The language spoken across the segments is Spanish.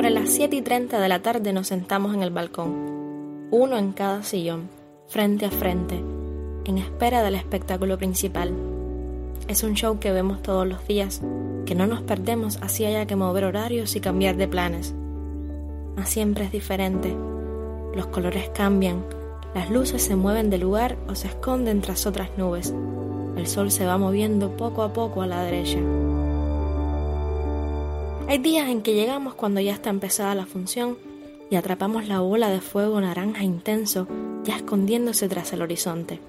Sobre las 7 y 30 de la tarde nos sentamos en el balcón, uno en cada sillón, frente a frente, en espera del espectáculo principal. Es un show que vemos todos los días, que no nos perdemos así haya que mover horarios y cambiar de planes. Mas siempre es diferente. Los colores cambian, las luces se mueven de lugar o se esconden tras otras nubes. El sol se va moviendo poco a poco a la derecha. Hay días en que llegamos cuando ya está empezada la función y atrapamos la bola de fuego naranja intenso ya escondiéndose tras el horizonte.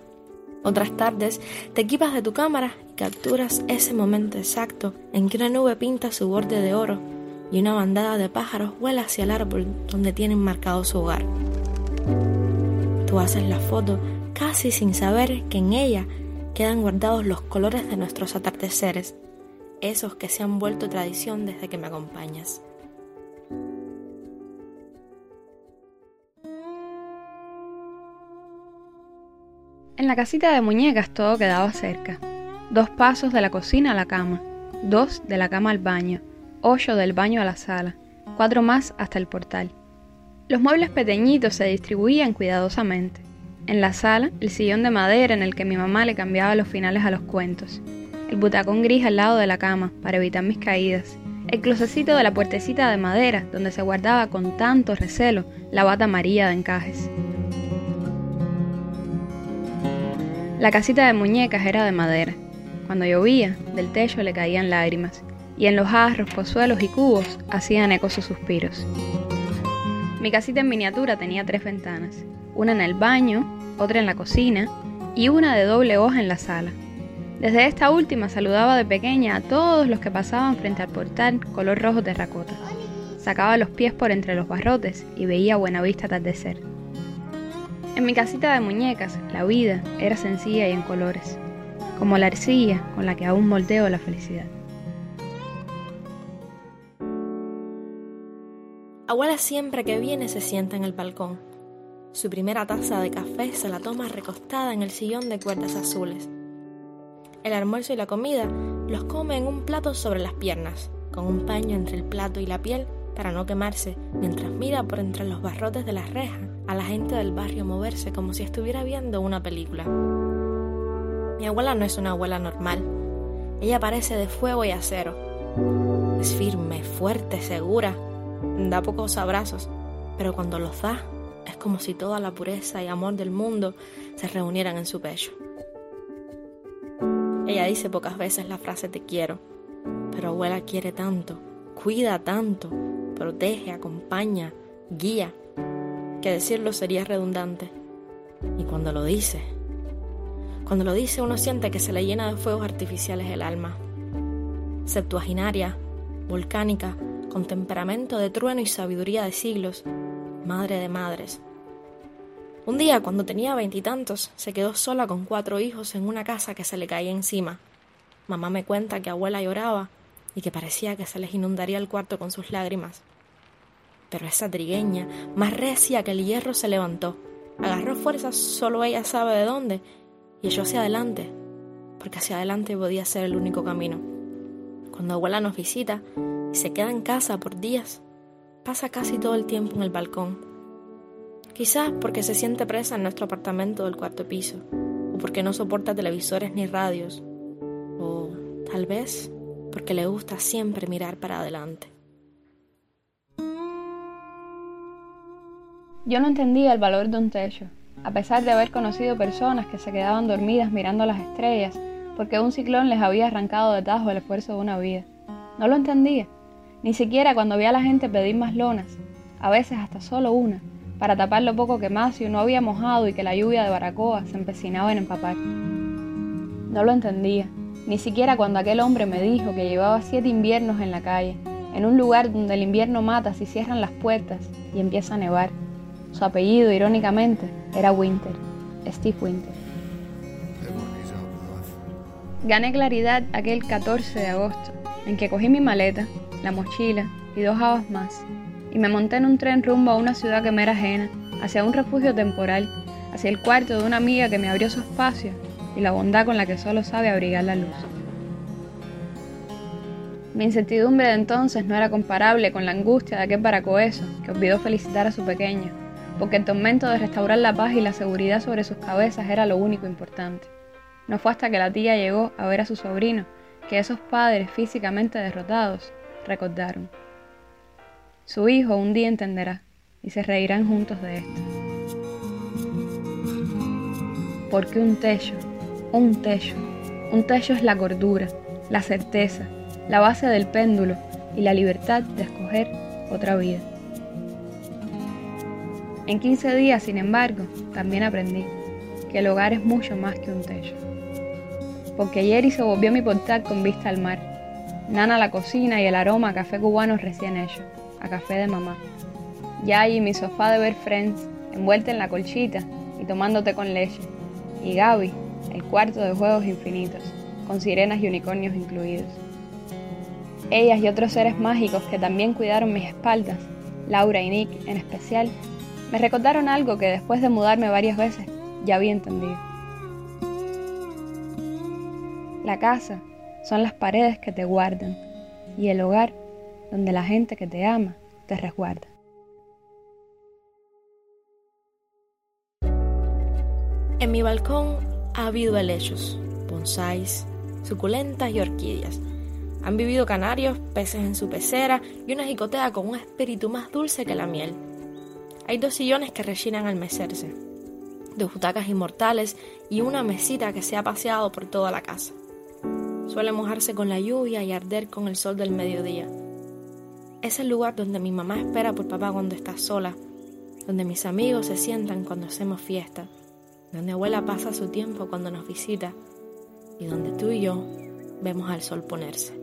Otras tardes te equipas de tu cámara y capturas ese momento exacto en que una nube pinta su borde de oro y una bandada de pájaros vuela hacia el árbol donde tienen marcado su hogar. Tú haces la foto casi sin saber que en ella quedan guardados los colores de nuestros atardeceres esos que se han vuelto tradición desde que me acompañas. En la casita de muñecas todo quedaba cerca. Dos pasos de la cocina a la cama, dos de la cama al baño, ocho del baño a la sala, cuatro más hasta el portal. Los muebles pequeñitos se distribuían cuidadosamente. En la sala, el sillón de madera en el que mi mamá le cambiaba los finales a los cuentos, el butacón gris al lado de la cama para evitar mis caídas, el closecito de la puertecita de madera donde se guardaba con tanto recelo la bata amarilla de encajes. La casita de muñecas era de madera. Cuando llovía, del techo le caían lágrimas, y en los jarros, pozuelos y cubos hacían eco sus suspiros. Mi casita en miniatura tenía tres ventanas, una en el baño, otra en la cocina y una de doble hoja en la sala. Desde esta última saludaba de pequeña a todos los que pasaban frente al portal color rojo terracota. Sacaba los pies por entre los barrotes y veía buena vista atardecer. En mi casita de muñecas, la vida era sencilla y en colores, como la arcilla con la que aún moldeo la felicidad. Abuela siempre que viene se sienta en el balcón. Su primera taza de café se la toma recostada en el sillón de cuerdas azules el almuerzo y la comida los come en un plato sobre las piernas, con un paño entre el plato y la piel para no quemarse, mientras mira por entre los barrotes de las rejas a la gente del barrio moverse como si estuviera viendo una película. Mi abuela no es una abuela normal. Ella parece de fuego y acero. Es firme, fuerte, segura. Da pocos abrazos, pero cuando los da es como si toda la pureza y amor del mundo se reunieran en su pecho. Ella dice pocas veces la frase te quiero, pero abuela quiere tanto, cuida tanto, protege, acompaña, guía, que decirlo sería redundante. Y cuando lo dice, cuando lo dice uno siente que se le llena de fuegos artificiales el alma. Septuaginaria, volcánica, con temperamento de trueno y sabiduría de siglos, madre de madres, un día, cuando tenía veintitantos, se quedó sola con cuatro hijos en una casa que se le caía encima. Mamá me cuenta que abuela lloraba y que parecía que se les inundaría el cuarto con sus lágrimas. Pero esa trigueña, más recia que el hierro, se levantó, agarró fuerzas solo ella sabe de dónde, y echó hacia adelante, porque hacia adelante podía ser el único camino. Cuando abuela nos visita y se queda en casa por días, pasa casi todo el tiempo en el balcón, Quizás porque se siente presa en nuestro apartamento del cuarto piso, o porque no soporta televisores ni radios, o tal vez porque le gusta siempre mirar para adelante. Yo no entendía el valor de un techo, a pesar de haber conocido personas que se quedaban dormidas mirando las estrellas porque un ciclón les había arrancado de tajo el esfuerzo de una vida. No lo entendía, ni siquiera cuando vi a la gente pedir más lonas, a veces hasta solo una, para tapar lo poco que Macio no había mojado y que la lluvia de Baracoa se empecinaba en empapar. No lo entendía, ni siquiera cuando aquel hombre me dijo que llevaba siete inviernos en la calle, en un lugar donde el invierno mata si cierran las puertas y empieza a nevar. Su apellido, irónicamente, era Winter, Steve Winter. Gané claridad aquel 14 de agosto, en que cogí mi maleta, la mochila y dos habas más, y me monté en un tren rumbo a una ciudad que me era ajena, hacia un refugio temporal, hacia el cuarto de una amiga que me abrió su espacio y la bondad con la que solo sabe abrigar la luz. Mi incertidumbre de entonces no era comparable con la angustia de aquel paracoeso que olvidó felicitar a su pequeño, porque el tormento de restaurar la paz y la seguridad sobre sus cabezas era lo único importante. No fue hasta que la tía llegó a ver a su sobrino que esos padres físicamente derrotados recordaron. Su hijo un día entenderá y se reirán juntos de esto. Porque un techo, un techo, un techo es la cordura, la certeza, la base del péndulo y la libertad de escoger otra vida. En 15 días, sin embargo, también aprendí que el hogar es mucho más que un techo. Porque Jerry se volvió mi portal con vista al mar. Nana la cocina y el aroma a café cubano recién hecho, a café de mamá. Yayi mi sofá de ver Friends, envuelta en la colchita y tomándote con leche. Y Gaby, el cuarto de juegos infinitos, con sirenas y unicornios incluidos. Ellas y otros seres mágicos que también cuidaron mis espaldas, Laura y Nick en especial, me recordaron algo que después de mudarme varias veces ya había entendido. La casa son las paredes que te guardan y el hogar donde la gente que te ama te resguarda. En mi balcón ha habido helechos, bonsáis, suculentas y orquídeas han vivido canarios, peces en su pecera y una jicotea con un espíritu más dulce que la miel. Hay dos sillones que rechinan al mecerse, dos butacas inmortales y una mesita que se ha paseado por toda la casa. Suele mojarse con la lluvia y arder con el sol del mediodía. Es el lugar donde mi mamá espera por papá cuando está sola, donde mis amigos se sientan cuando hacemos fiesta, donde abuela pasa su tiempo cuando nos visita y donde tú y yo vemos al sol ponerse.